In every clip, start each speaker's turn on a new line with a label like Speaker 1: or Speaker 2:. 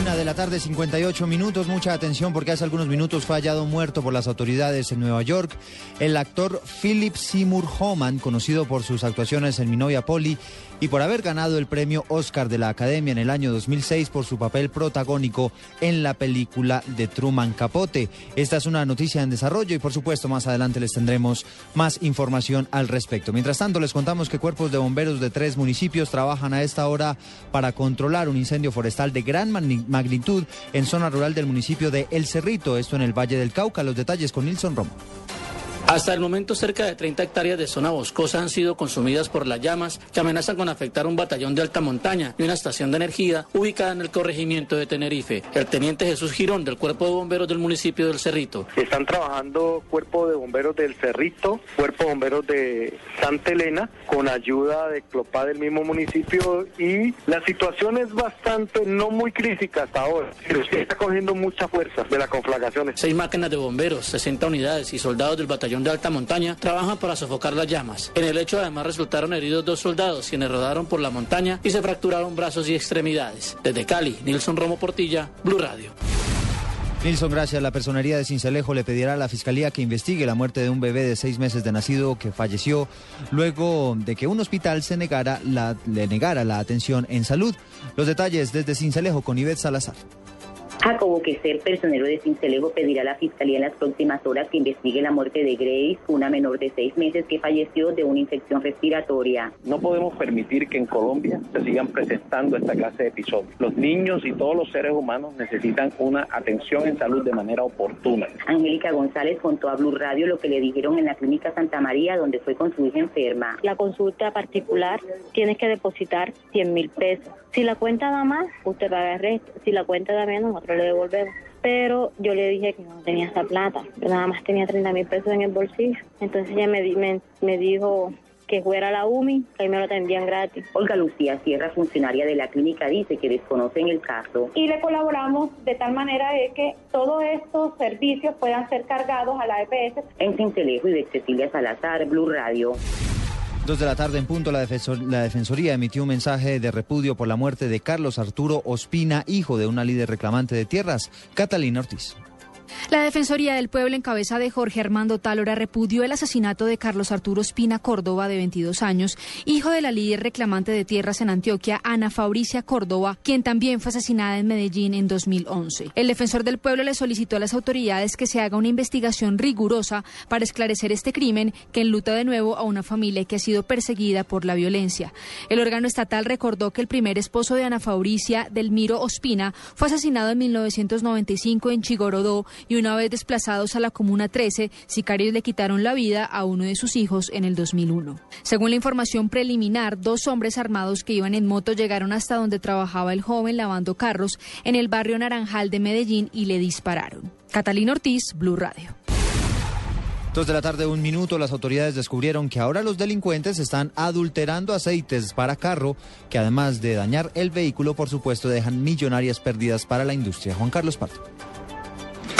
Speaker 1: Una de la tarde, 58 minutos. Mucha atención porque hace algunos minutos fue hallado muerto por las autoridades en Nueva York el actor Philip Seymour Hoffman, conocido por sus actuaciones en Mi novia Polly y por haber ganado el premio Oscar de la Academia en el año 2006 por su papel protagónico en la película de Truman Capote. Esta es una noticia en desarrollo y por supuesto más adelante les tendremos más información al respecto. Mientras tanto les contamos que cuerpos de bomberos de tres municipios trabajan a esta hora para controlar un incendio forestal de gran magnitud en zona rural del municipio de El Cerrito, esto en el Valle del Cauca. Los detalles con Nilson Romo.
Speaker 2: Hasta el momento, cerca de 30 hectáreas de zona boscosa han sido consumidas por las llamas que amenazan con afectar un batallón de alta montaña y una estación de energía ubicada en el corregimiento de Tenerife. El teniente Jesús Girón del Cuerpo de Bomberos del municipio del Cerrito.
Speaker 3: Están trabajando Cuerpo de Bomberos del Cerrito, Cuerpo de Bomberos de Santa Elena, con ayuda de Clopá del mismo municipio y la situación es bastante, no muy crítica hasta ahora, pero sí está cogiendo mucha fuerza de las conflagraciones.
Speaker 2: Seis máquinas de bomberos, 60 unidades y soldados del batallón de alta montaña trabajan para sofocar las llamas. En el hecho además resultaron heridos dos soldados quienes rodaron por la montaña y se fracturaron brazos y extremidades. Desde Cali, Nilson Romo Portilla, Blue Radio.
Speaker 1: Nilson, gracias. La personería de Cincelejo le pedirá a la Fiscalía que investigue la muerte de un bebé de seis meses de nacido que falleció luego de que un hospital se negara la, le negara la atención en salud. Los detalles desde Cincelejo con Ivette Salazar.
Speaker 4: Jacobo ser personero de Cincelejo, pedirá a la Fiscalía en las próximas horas que investigue la muerte de Grace, una menor de seis meses que falleció de una infección respiratoria.
Speaker 5: No podemos permitir que en Colombia se sigan presentando esta clase de episodios. Los niños y todos los seres humanos necesitan una atención en salud de manera oportuna.
Speaker 4: Angélica González contó a Blue Radio lo que le dijeron en la clínica Santa María, donde fue con su hija enferma.
Speaker 6: La consulta particular tienes que depositar 100 mil pesos. Si la cuenta da más, usted va a resto. Si la cuenta da menos, nosotros devolvemos. Pero yo le dije que no tenía esa plata, que nada más tenía 30 mil pesos en el bolsillo. Entonces ella me, me, dijo que fuera a la UMI, que ahí me lo tendrían gratis.
Speaker 4: Olga Lucía Sierra, funcionaria de la clínica, dice que desconocen el caso.
Speaker 7: Y le colaboramos de tal manera de que todos estos servicios puedan ser cargados a la EPS.
Speaker 4: En Cincelejo y de Cecilia Salazar, Blue Radio.
Speaker 1: Dos de la tarde en punto, la, la, Defensoría emitió un mensaje de repudio por la muerte de Carlos Arturo Ospina, hijo de una líder reclamante de tierras, Catalina Ortiz.
Speaker 8: La Defensoría del Pueblo, en cabeza de Jorge Armando Tálora, repudió el asesinato de Carlos Arturo Espina Córdoba, de 22 años, hijo de la líder reclamante de tierras en Antioquia, Ana Fabricia Córdoba, quien también fue asesinada en Medellín en 2011. El defensor del pueblo le solicitó a las autoridades que se haga una investigación rigurosa para esclarecer este crimen que enluta de nuevo a una familia que ha sido perseguida por la violencia. El órgano estatal recordó que el primer esposo de Ana Fabricia, Delmiro Ospina, fue asesinado en 1995 en Chigorodó y una vez desplazados a la Comuna 13, sicarios le quitaron la vida a uno de sus hijos en el 2001. Según la información preliminar, dos hombres armados que iban en moto llegaron hasta donde trabajaba el joven lavando carros en el barrio Naranjal de Medellín y le dispararon. Catalina Ortiz, Blue Radio.
Speaker 1: Dos de la tarde, un minuto, las autoridades descubrieron que ahora los delincuentes están adulterando aceites para carro, que además de dañar el vehículo, por supuesto, dejan millonarias pérdidas para la industria. Juan Carlos Parto.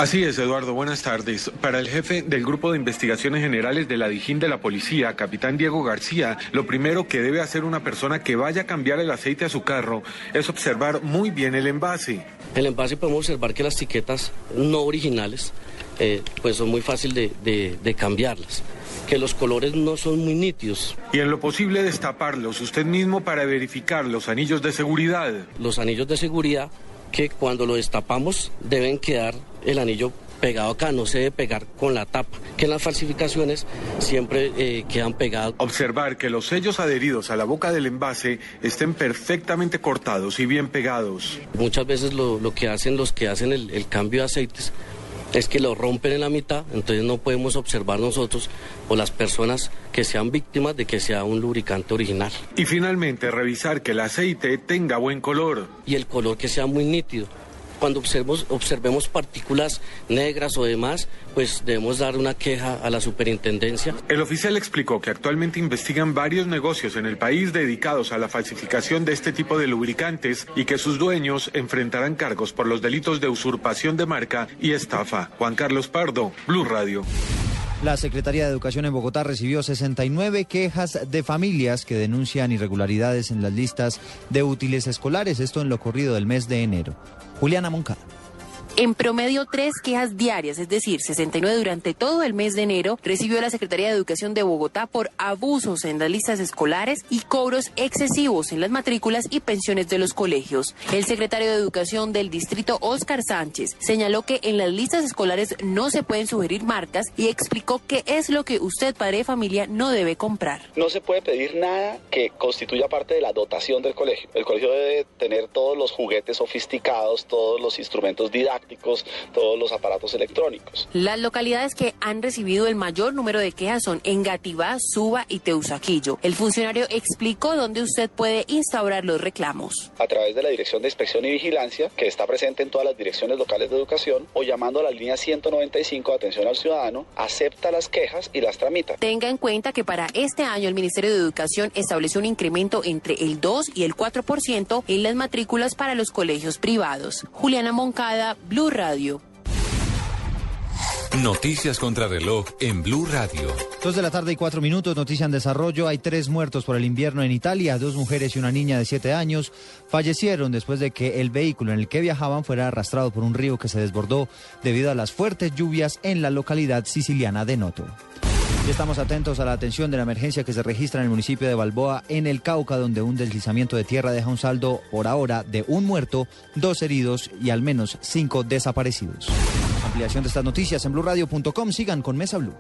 Speaker 9: Así es, Eduardo. Buenas tardes. Para el jefe del Grupo de Investigaciones Generales de la Dijín de la Policía, capitán Diego García, lo primero que debe hacer una persona que vaya a cambiar el aceite a su carro es observar muy bien el envase.
Speaker 10: El envase podemos observar que las etiquetas no originales eh, pues son muy fácil de, de cambiarlas que los colores no son muy nítidos.
Speaker 9: Y en lo posible destaparlos usted mismo para verificar los anillos de seguridad.
Speaker 10: Los anillos de seguridad que cuando lo destapamos deben quedar el anillo pegado acá, no se debe pegar con la tapa, que en las falsificaciones siempre eh, quedan pegados.
Speaker 9: Observar que los sellos adheridos a la boca del envase estén perfectamente cortados y bien pegados.
Speaker 10: Muchas veces lo, que hacen los que hacen el, cambio de aceites es que lo rompen en la mitad, entonces no podemos observar nosotros o las personas que sean víctimas de que sea un lubricante original.
Speaker 9: Y finalmente revisar que el aceite tenga buen color.
Speaker 10: Y el color que sea muy nítido. Cuando observemos, partículas negras o demás, pues debemos dar una queja a la superintendencia.
Speaker 9: El oficial explicó que actualmente investigan varios negocios en el país dedicados a la falsificación de este tipo de lubricantes y que sus dueños enfrentarán cargos por los delitos de usurpación de marca y estafa. Juan Carlos Pardo, Blue Radio.
Speaker 1: La Secretaría de Educación en Bogotá recibió 69 quejas de familias que denuncian irregularidades en las listas de útiles escolares, esto en lo corrido del mes de enero. Juliana Moncada.
Speaker 11: En promedio, tres quejas diarias, es decir, 69 durante todo el mes de enero, recibió la Secretaría de Educación de Bogotá por abusos en las listas escolares y cobros excesivos en las matrículas y pensiones de los colegios. El secretario de Educación del distrito, Óscar Sánchez, señaló que en las listas escolares no se pueden sugerir marcas y explicó qué es lo que usted, padre de familia, no debe comprar.
Speaker 12: No se puede pedir nada que constituya parte de la dotación del colegio. El colegio debe tener todos los juguetes sofisticados, todos los instrumentos didácticos todos los aparatos electrónicos.
Speaker 11: Las localidades que han recibido el mayor número de quejas son Engativá, Suba y Teusaquillo. El funcionario explicó dónde usted puede instaurar los reclamos.
Speaker 12: A través de la Dirección de Inspección y Vigilancia, que está presente en todas las direcciones locales de educación, o llamando a la línea 195 de atención al ciudadano, acepta las quejas y las tramita.
Speaker 11: Tenga en cuenta que para este año el Ministerio de Educación estableció un incremento entre el 2 y el 4% en las matrículas para los colegios privados. Juliana Moncada, Blue Radio.
Speaker 13: Noticias contra reloj en Blue Radio.
Speaker 1: Dos de la tarde y cuatro minutos, noticia en desarrollo. Hay tres muertos por el invierno en Italia. Dos mujeres y una niña de siete años fallecieron después de que el vehículo en el que viajaban fuera arrastrado por un río que se desbordó debido a las fuertes lluvias en la localidad siciliana de Noto. Estamos atentos a la atención de la emergencia que se registra en el municipio de Balboa, en el Cauca, donde un deslizamiento de tierra deja un saldo por ahora de un muerto, dos heridos y al menos cinco desaparecidos. Ampliación de estas noticias en blurradio.com. Sigan con Mesa Blue.